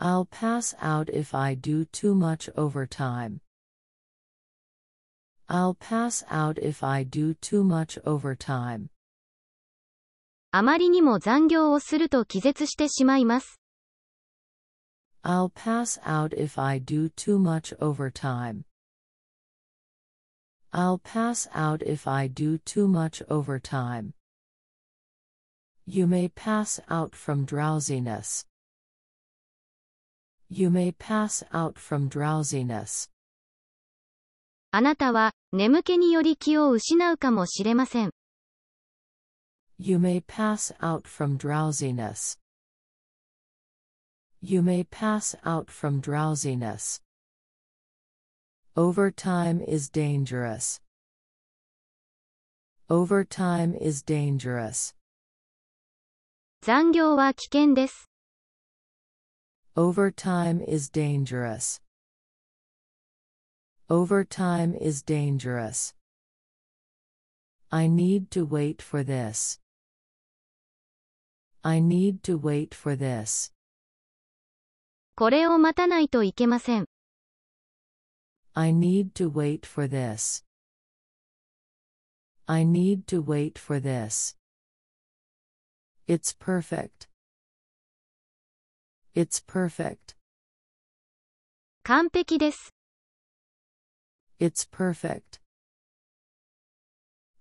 I'll pass out if I do too much overtime. I'll pass out if I do too much overtime. あまりにも残業をすると気絶してしまいます。 I'll pass out if I do too much overtime. I'll pass out if I do too much overtime. You may pass out from drowsiness. You may pass out from drowsiness. あなたは、眠気により気を失うかもしれません。 You may pass out from drowsiness. You may pass out from drowsiness. Overtime is dangerous. Overtime is dangerous. 残業は危険です。 Overtime is dangerous. Overtime is dangerous. I need to wait for this. I need to wait for this. これを待たないといけません。 I need to wait for this. I need to wait for this. It's perfect. It's perfect. 完璧です。 It's perfect.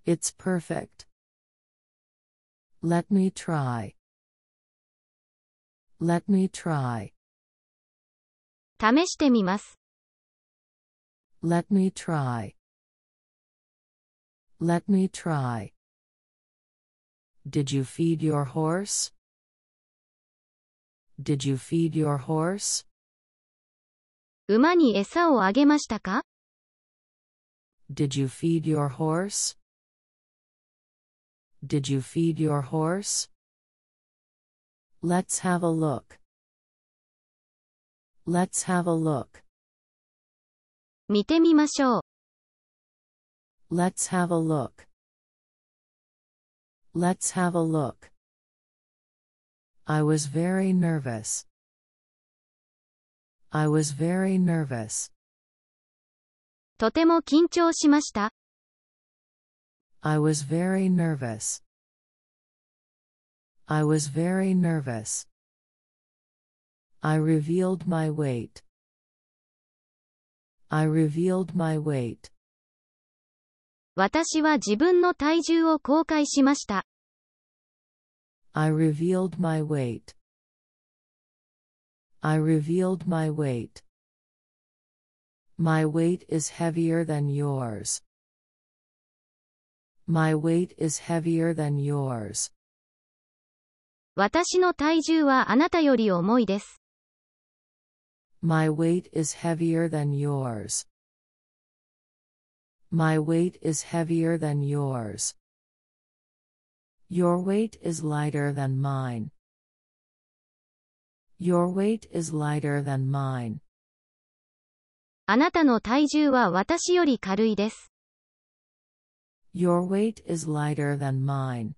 It's perfect. Let me try. Let me try. 試してみます。 Let me try. Let me try. Did you feed your horse? Did you feed your horse? 馬に餌をあげましたか Did you feed your horse? Did you feed your horse? Let's have a look. Let's have a look. 見てみましょう。 Let's have a look. Let's have a look. I was very nervous. I was very nervous. とても緊張しました。 I was very nervous. I was very nervous. I revealed my weight. I revealed my weight. 私は自分の体重を公開しました。 I revealed my weight. I revealed my weight. My weight is heavier than yours. My weight is heavier than yours. 私の体重はあなたより重いです。 My weight is heavier than yours. My weight is heavier than yours. Your weight is lighter than mine. Your weight is lighter than mine. あなたの体重は私より軽いです。 Your weight is lighter than mine.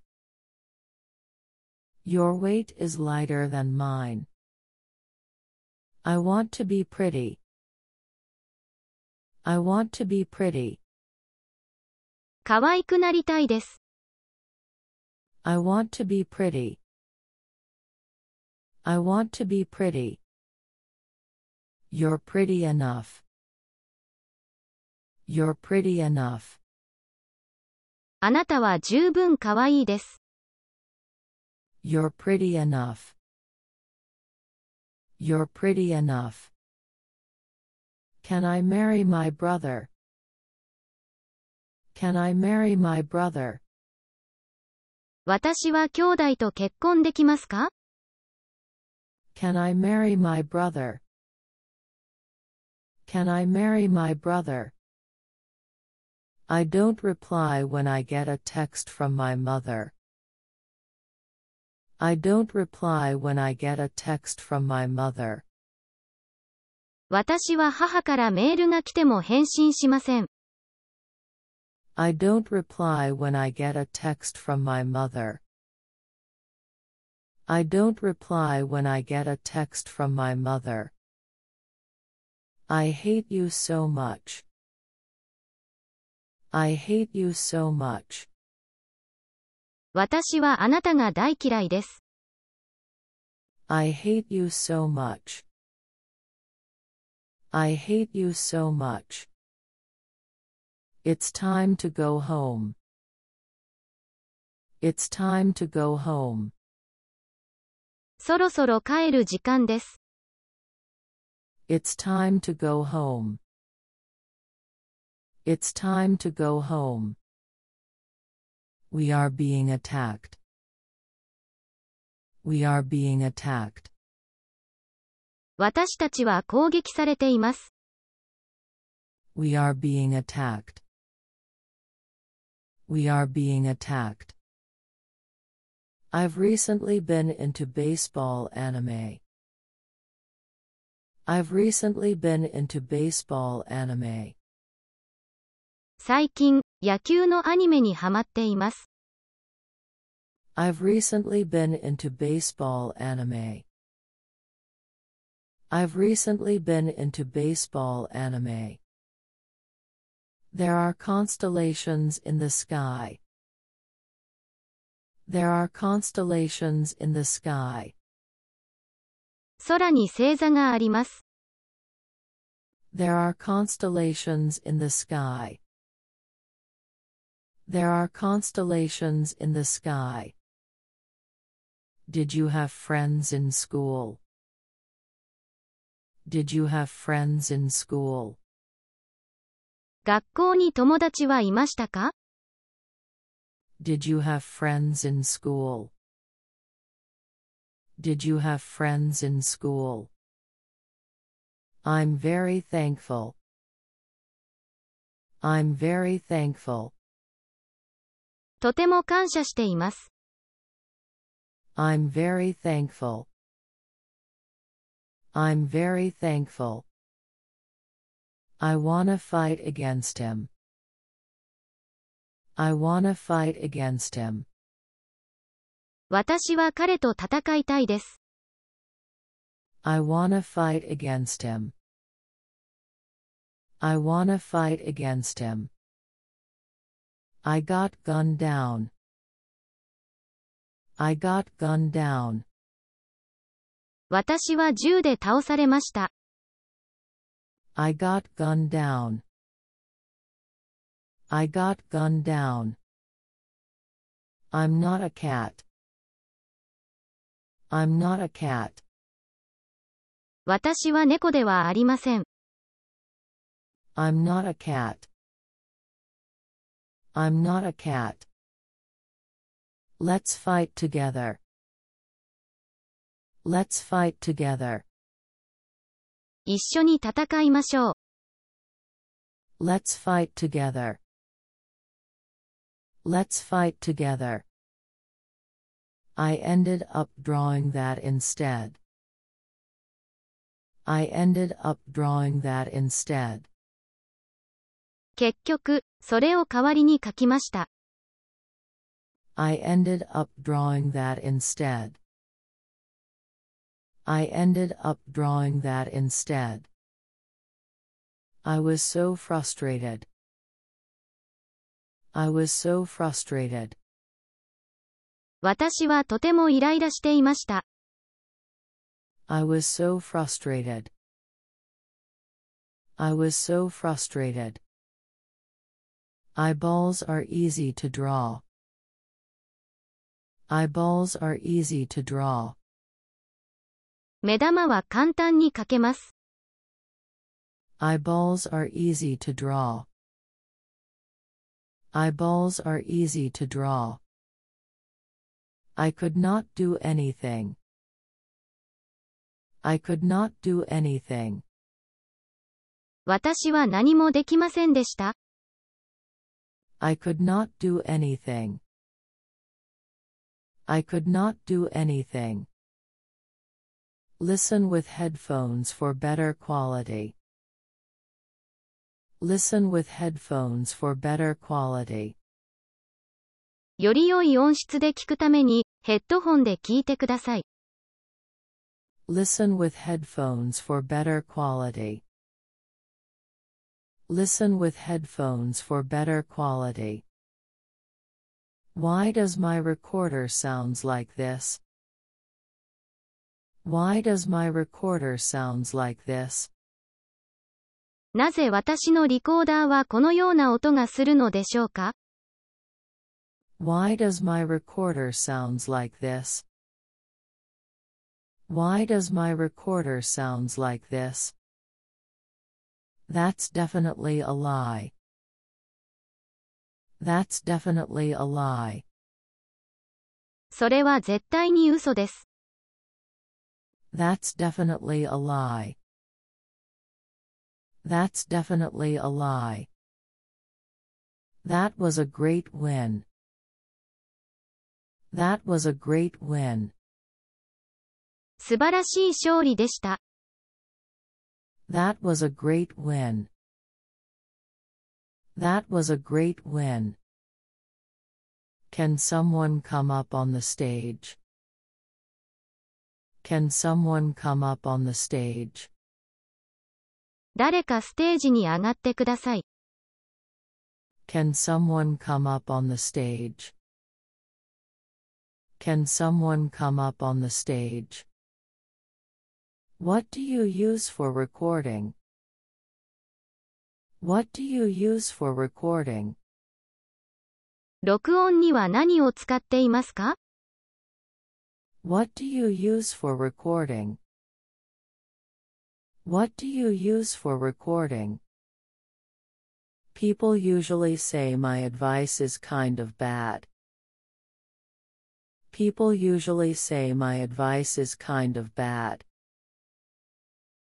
Your weight is lighter than mine. I want to be pretty. I want to be pretty. 可愛くなりたいです。 I want to be pretty. I want to be pretty. You're pretty enough. You're pretty enough. あなたは十分可愛いです。 You're pretty enough. You're pretty enough. Can I marry my brother? Can I marry my brother? 私は兄弟と結婚できますか Can I marry my brother? Can I marry my brother? I don't reply when I get a text from my mother. I don't reply when I get a text from my mother. 私は母からメールが来ても返信しません。I don't reply when I get a text from my mother. I don't reply when I get a text from my mother. I hate you so much. I hate you so much. 私はあなたが大嫌いです。 I hate you so much. I hate you so much. It's time to go home. It's time to go home. そろそろ帰る時間です。 It's time to go home. It's time to go home. We are being attacked. We are being attacked. 私たちは攻撃されています。 We are being attacked. We are being attacked. I've recently been into baseball anime. I've recently been into baseball anime. 最近、野球のアニメにハマっています。 I've recently been into baseball anime. I've recently been into baseball anime. There are constellations in the sky. There are constellations in the sky. 空に星座があります。 There are constellations in the sky. There are constellations in the sky. Did you have friends in school? Did you have friends in school? 学校に友達はいましたか Did you have friends in school? Did you have friends in school? I'm very thankful. I'm very thankful. とても感謝しています。I'm very thankful. I'm very thankful. I wanna fight against him. I wanna fight against him. 私は彼と戦いたいです。I wanna fight against him. I wanna fight against him. I got gunned down. I got gunned down. 私は銃で倒されました。I got gunned down. I got gunned down. I'm not a cat. I'm not a cat. 私は猫ではありません。 I'm not a cat. I'm not a cat. Let's fight together. Let's fight together. 一緒に戦いましょう。Let's fight together. Let's fight together. I ended up drawing that instead. I ended up drawing that instead. 結局、それを代わりに書きました。I ended up drawing that instead. I ended up drawing that instead. I was so frustrated. I was so frustrated. 私はとてもイライラしていました。 I was so frustrated. I was so frustrated. Eyeballs are easy to draw. Eyeballs are easy to draw. 目玉は簡単に書けます。Eyeballs are easy to draw. Eyeballs are easy to draw. I could not do anything. I could not do anything. 私は何もできませんでした。I could not do anything. I could not do anything. Listen with headphones for better quality. Listen with headphones for better quality. より良い音質で聞くために、 ヘッドホンで聞いてください。 Listen with headphones for better quality. Listen with headphones for better quality. Why does my recorder sounds like this? Why does my recorder sounds like this? なぜ私のリコーダーはこのような音がするのでしょうか Why does my recorder sounds like this? Why does my recorder sounds like this? That's definitely a lie. That's definitely a lie. それは絶対に嘘です。That's definitely a lie. That's definitely a lie. That was a great win. That was a great win. 素晴らしい勝利でした。 That was a great win. That was a great win. Can someone come up on the stage? Can someone come up on the stage? 誰かステージに上がってください。 Can someone come up on the stage? Can someone come up on the stage? What do you use for recording? What do you use for recording? 録音には何を使っていますか What do you use for recording? What do you use for recording? People usually say my advice is kind of bad. People usually say my advice is kind of bad.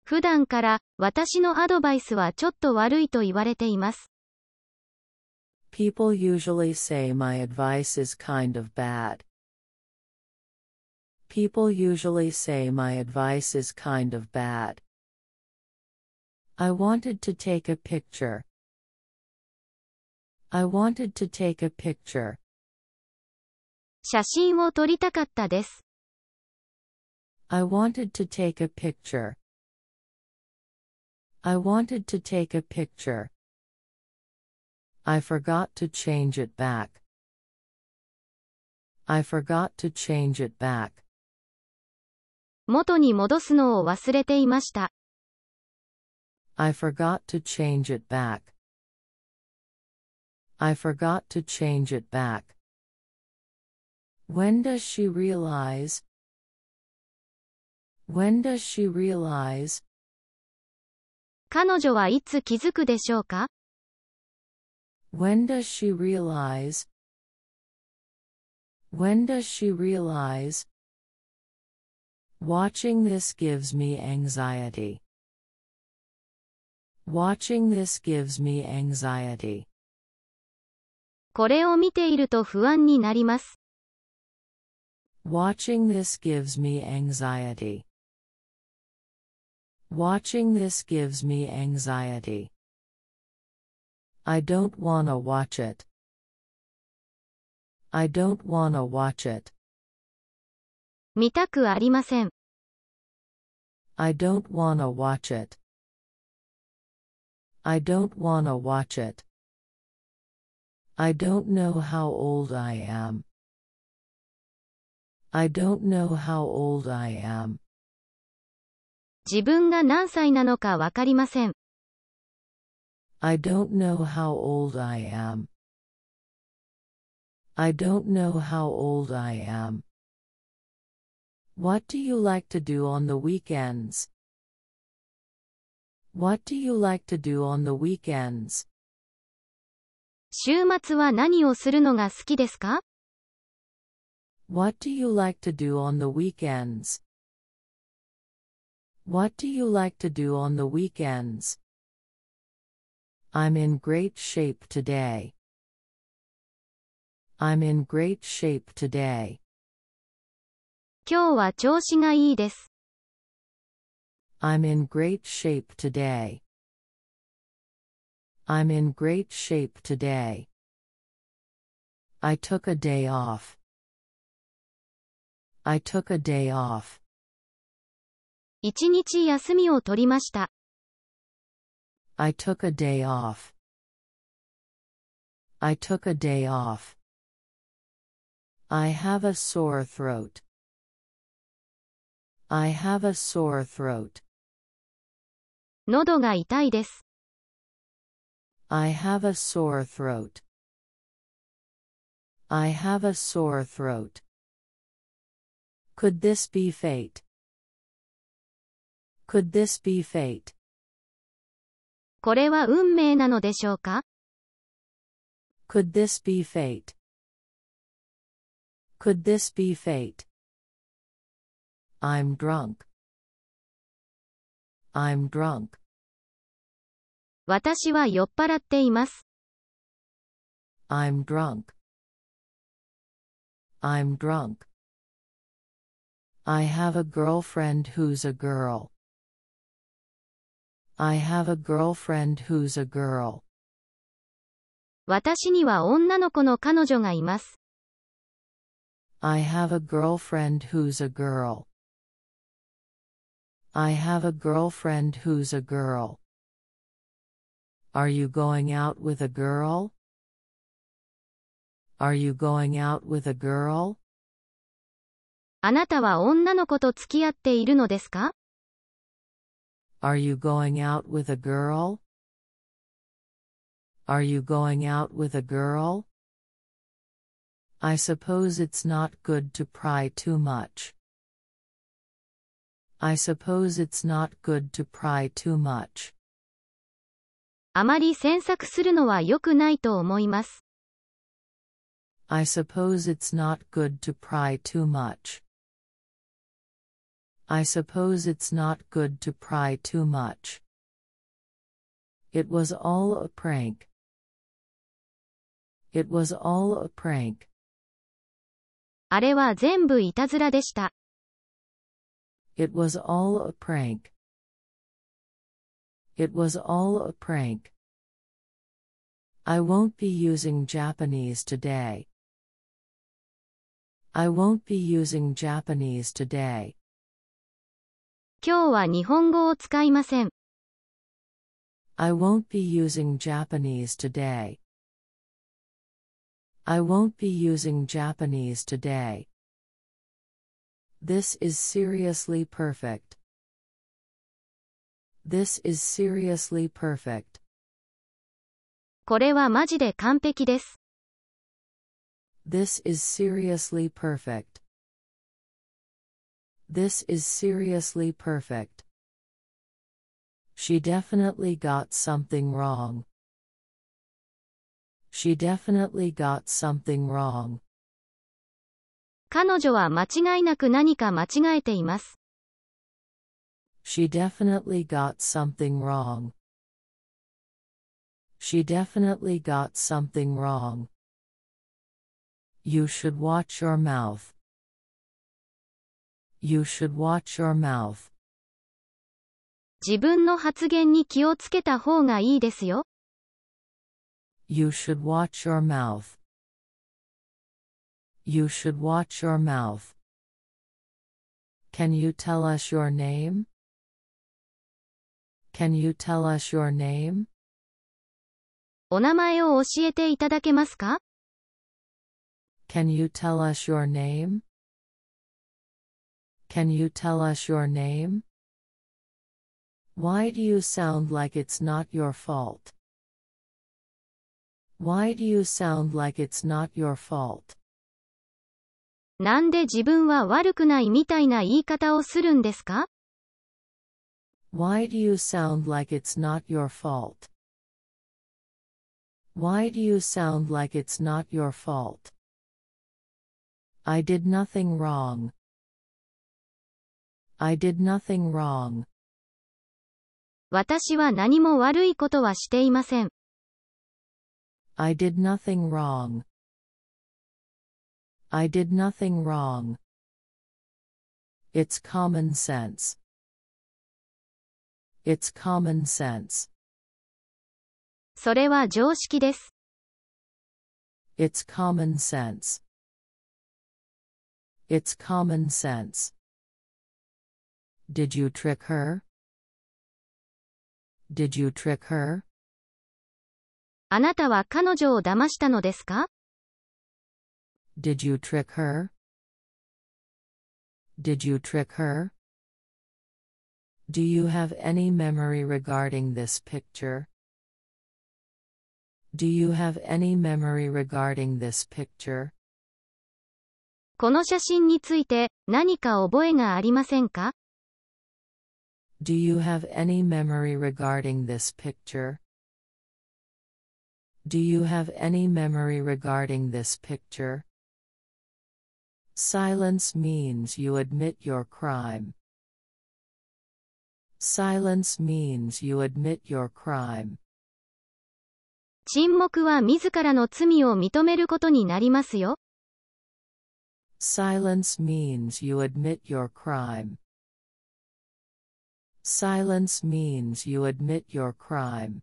普段から、私のアドバイスはちょっと悪いと言われています。 People usually say my advice is kind of bad. People usually say my advice is kind of bad. I wanted to take a picture. I wanted to take a picture. 写真を撮りたかったです。 I wanted to take a picture. I wanted to take a picture. I forgot to change it back. I forgot to change it back. 元に戻すのを忘れていました。I forgot to change it back. I forgot to change it back. When does she realize? When does she realize? 彼女はいつ気づくでしょうか When does she realize? When does she realize? Watching this gives me anxiety. Watching this gives me anxiety. これを見ていると不安になります。 Watching this gives me anxiety. Watching this gives me anxiety. I don't wanna watch it. I don't wanna watch it. 見たくありません。I don't wanna watch it. I don't wanna watch it. I don't know how old I am. I don't know how old I am. 自分が何歳なのかわかりません。I don't know how old I am. I don't know how old I am. What do you like to do on the weekends? What do you like to do on the weekends? 週末は何をするのが好きですか What do you like to do on the weekends? What do you like to do on the weekends? I'm in great shape today. I'm in great shape today. 今日は調子がいいです。I'm in great shape today. I'm in great shape today. I took a day off. I took a day off. 一日休みを取りました。I took a day off. I took a day off. I have a sore throat. I have a sore throat. 喉が痛いです。 I have a sore throat. I have a sore throat. Could this be fate? Could this be fate? これは運命なのでしょうか Could this be fate? Could this be fate? I'm drunk. I'm drunk. 私は酔っ払っています。 I'm drunk. I'm drunk. I have a girlfriend who's a girl. I have a girlfriend who's a girl. 私には女の子の彼女がいます。 I have a girlfriend who's a girl. I have a girlfriend who's a girl. Are you going out with a girl? Are you going out with a girl? あなたは女の子と付き合っているのですか Are you going out with a girl? Are you going out with a girl? I suppose it's not good to pry too much. I suppose it's not good to pry too much. あまり詮索するのは良くないと思います。 I suppose it's not good to pry too much. I suppose it's not good to pry too much. It was all a prank. It was all a prank. あれは全部いたずらでした。 It was all a prank. It was all a prank. I won't be using Japanese today. I won't be using Japanese today. 今日は日本語を使いません。 I won't be using Japanese today. I won't be using Japanese today. This is seriously perfect. This is seriously perfect. これはマジで完璧です。 This is seriously perfect. This is seriously perfect. She definitely got something wrong. She definitely got something wrong. 彼女は間違いなく何か間違えています。She definitely got something wrong. She definitely got something wrong. You should watch your mouth. You should watch your mouth. 自分の発言に気をつけた方がいいですよ。You should watch your mouth. You should watch your mouth. Can you tell us your name? Can you tell us your name? お名前を教えていただけますか Can you tell us your name? Can you tell us your name? Why do you sound like it's not your fault? Why do you sound like it's not your fault? なんで自分は悪くないみたいな言い方をするんですか Why do you sound like it's not your fault? Why do you sound like it's not your fault? I did nothing wrong. I did nothing wrong. 私は何も悪いことはしていません。I did nothing wrong. I did nothing wrong. It's common sense. It's common sense. それは常識です。 It's common sense. It's common sense. Did you trick her? Did you trick her? あなたは彼女を騙したのですか Did you trick her? Did you trick her? Do you have any memory regarding this picture? Do you have any memory regarding this picture? この写真について何か覚えがありませんか Do you have any memory regarding this picture? Do you have any memory regarding this picture? Silence means you admit your crime. Silence means you admit your crime. 沈黙は自らの罪を認めることになりますよ。 Silence means you admit your crime. Silence means you admit your crime.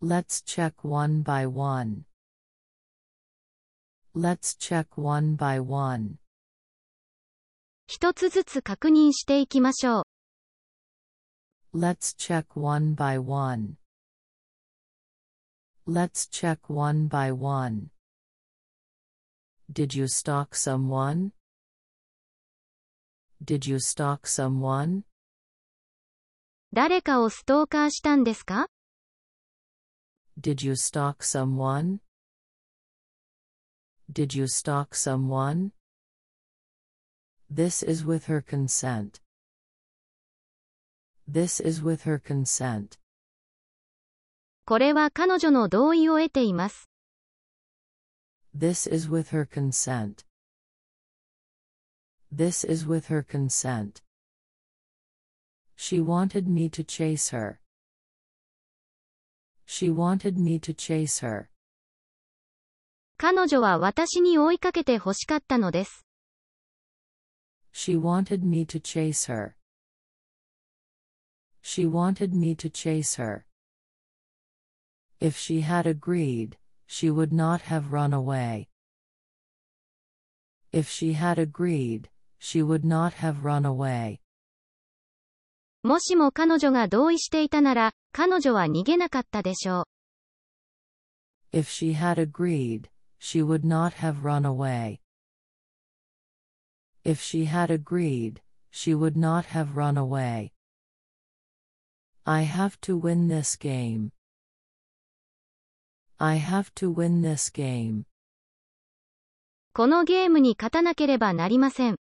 Let's check one by one. Let's check one by one. 一つずつ確認していきましょう。Let's check one by one. Let's check one by one. Did you stalk someone? Did you stalk someone? 誰かをストーカーしたんですか Did you stalk someone? Did you stalk someone? This is with her consent. This is with her consent. これは彼女の同意を得ています。 This is with her consent. This is with her consent. She wanted me to chase her. She wanted me to chase her. 彼女は私に追いかけて欲しかったのです。She wanted me to chase her. She wanted me to chase her. If she had agreed, she would not have run away. If she had agreed, she would not have run away. もしも彼女が同意していたなら、彼女は逃げなかったでしょう。If she had agreed, she would not have run away. If she had agreed, she would not have run away. I have to win this game. I have to win this game. このゲームに勝たなければなりません。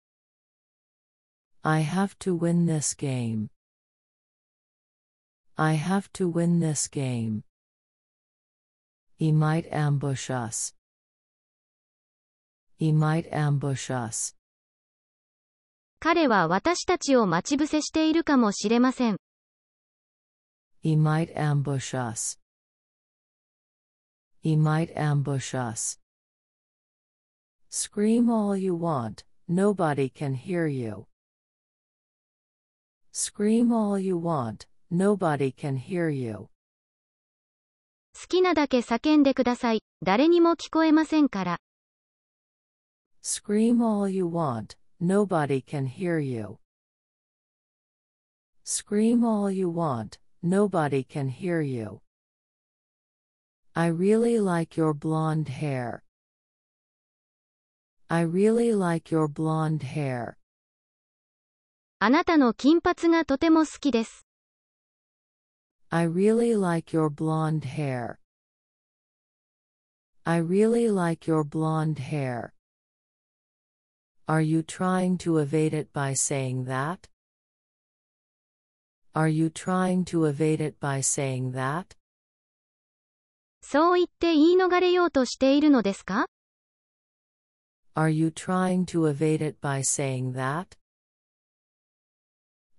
I have to win this game. I have to win this game. He might ambush us. He might ambush us. 彼は私たちを待ち伏せしているかもしれません。He might ambush us. He might ambush us. Scream all you want, nobody can hear you. Scream all you want, nobody can hear you. 好きなだけ叫んでください。誰にも聞こえませんから。Scream all you want, nobody can hear you. Scream all you want, nobody can hear you. I really like your blonde hair. I really like your blonde hair. あなたの金髪がとても好きです。 I really like your blonde hair. I really like your blonde hair. Are you trying to evade it by saying that? Are you trying to evade it by saying that? そう言って言い逃れようとしているのですか Are you trying to evade it by saying that?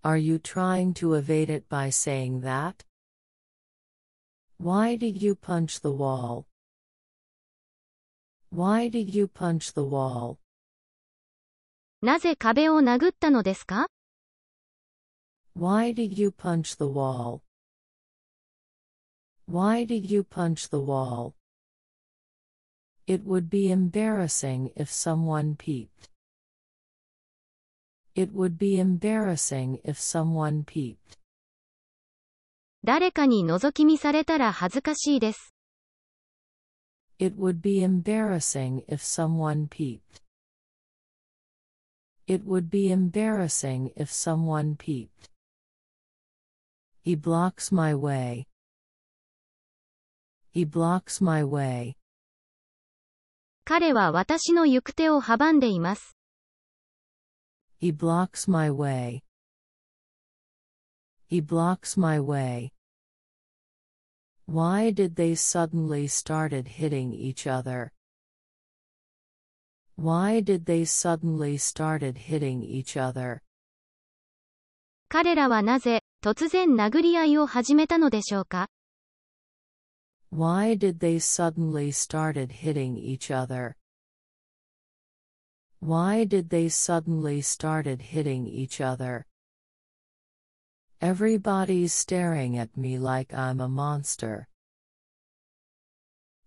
Are you trying to evade it by saying that? Why did you punch the wall? Why did you punch the wall? なぜ壁を殴ったのですか Why did you punch the wall? Why did you punch the wall? It would be embarrassing if someone peeped. It would be embarrassing if someone peeped. 誰かに覗き見されたら恥ずかしいです。It would be embarrassing if someone peeped. It would be embarrassing if someone peeped. He blocks my way. He blocks my way. 彼は私の行く手を阻んでいます。 He blocks my way. He blocks my way. Why did they suddenly started hitting each other? Why did they suddenly started hitting each other? 彼らはなぜ、突然殴り合いを始めたのでしょうか Why did they suddenly started hitting each other? Why did they suddenly started hitting each other? Everybody's staring at me like I'm a monster.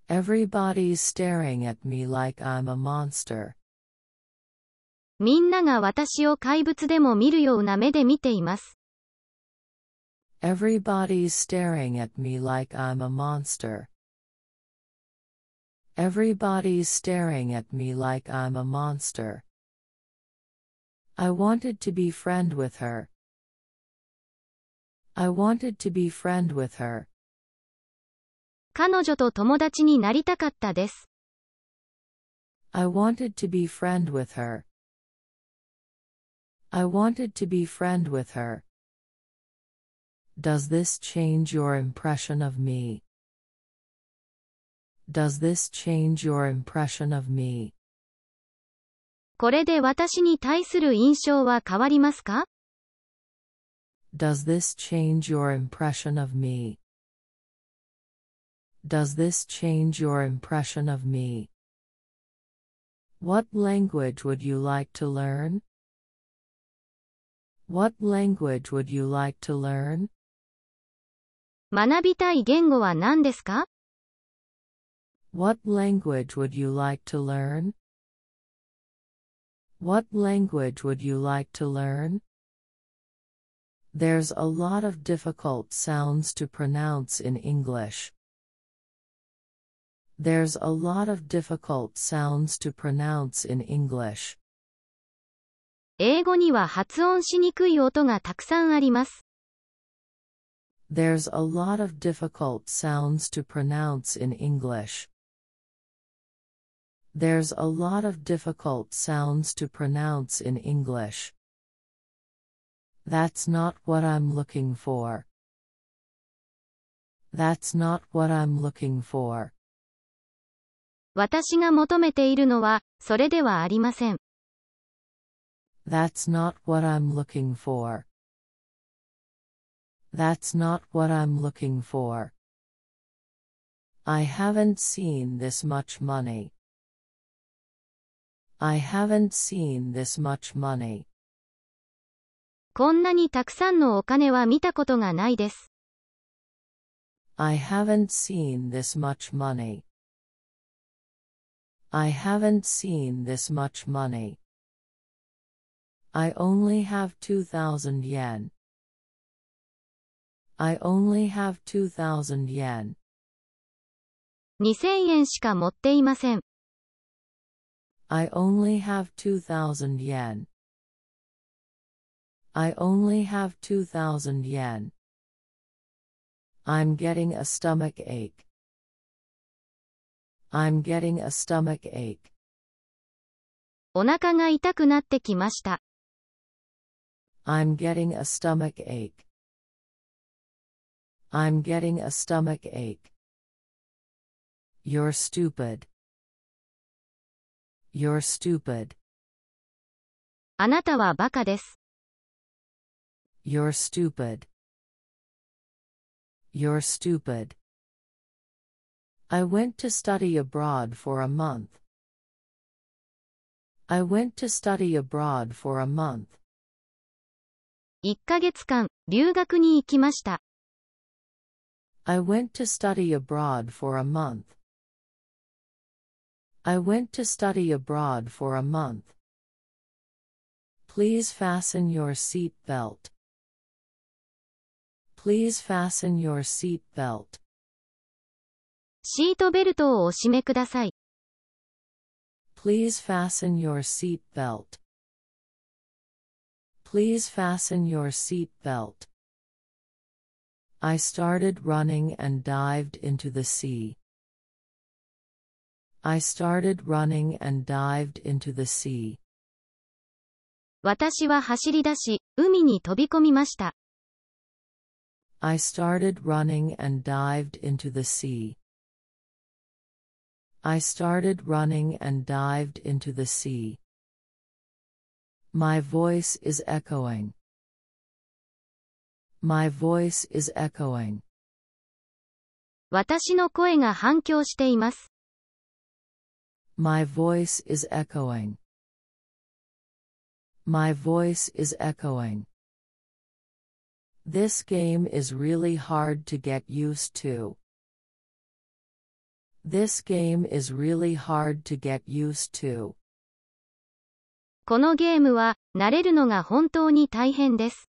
Everybody's staring at me like I'm a monster. みんなが私を怪物でも見るような目で見ています。 Everybody's staring at me like I'm a monster. Everybody's staring at me like I'm a monster. I wanted to be friend with her. I wanted to be friend with her. 彼女と友達になりたかったです。I wanted to be friend with her. I wanted to be friend with her. Does this change your impression of me? Does this change your impression of me? これで私に対する印象は変わりますか Does this change your impression of me? Does this change your impression of me? What language would you like to learn? What language would you like to learn? 学びたい言語は何ですか What language would you like to learn? What language would you like to learn? There's a lot of difficult sounds to pronounce in English. There's a lot of difficult sounds to pronounce in English. 英語には発音しにくい音がたくさんあります。 There's a lot of difficult sounds to pronounce in English. There's a lot of difficult sounds to pronounce in English. That's not what I'm looking for. That's not what I'm looking for. 私が求めているのは、それではありません。That's not what I'm looking for. That's not what I'm looking for. I haven't seen this much money. I haven't seen this much money. こんなにたくさんのお金は見たことがないです。I haven't seen this much money. I haven't seen this much money. I only have 2,000 yen. I only have 2,000 yen. 2000円しか持っていません。 I only have 2,000 yen. I only have 2,000 yen. I'm getting a stomach ache. I'm getting a stomach ache. お腹が痛くなってきました。I'm getting a stomach ache. I'm getting a stomach ache. You're stupid. You're stupid. あなたはバカです。You're stupid. You're stupid. I went to study abroad for a month. I went to study abroad for a month. 1ヶ月間、留学に行きました。 I went to study abroad for a month. I went to study abroad for a month. Please fasten your seat belt. Please fasten your seat belt. シートベルトをお締めください。Please fasten your seat belt. Please fasten your seat belt. I started running and dived into the sea. I started running and dived into the sea. 私は走り出し、海に飛び込みました。I started running and dived into the sea. I started running and dived into the sea. My voice is echoing. My voice is echoing. 私の声が反響しています。 My voice is echoing. My voice is echoing. This game is really hard to get used to. This game is really hard to get used to. このゲームは、慣れるのが本当に大変です。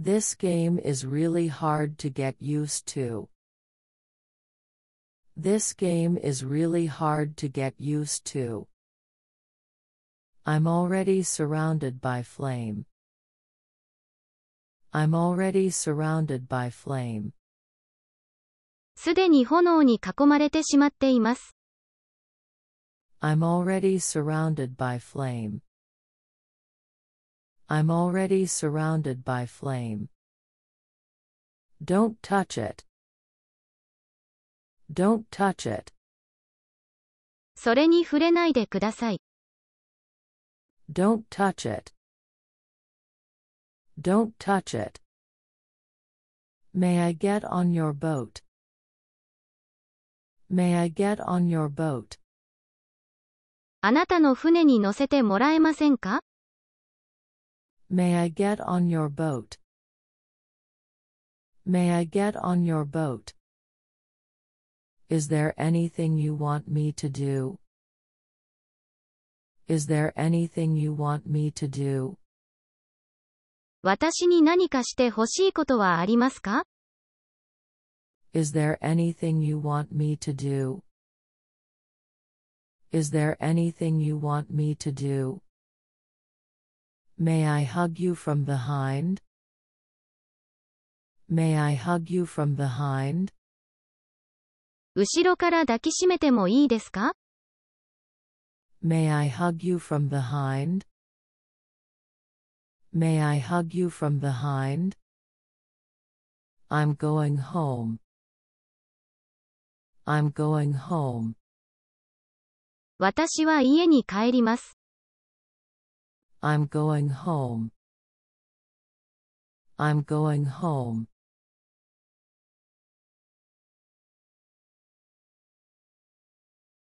This game is really hard to get used to. This game is really hard to get used to. I'm already surrounded by flame. I'm already surrounded by flame. すでに炎に囲まれてしまっています。I'm already surrounded by flame. I'm already surrounded by flame. Don't touch it. Don't touch it. それに触れないでください。Don't touch it. Don't touch it. May I get on your boat? May I get on your boat? あなたの船に乗せてもらえませんか May I get on your boat? May I get on your boat? Is there anything you want me to do? Is there anything you want me to do? 私に何かして欲しいことはありますか Is there anything you want me to do? Is there anything you want me to do? May I hug you from behind? May I hug you from behind? 後ろから抱きしめてもいいですか May I hug you from behind? May I hug you from behind? I'm going home. I'm going home. 私は家に帰ります。I'm going home. I'm going home.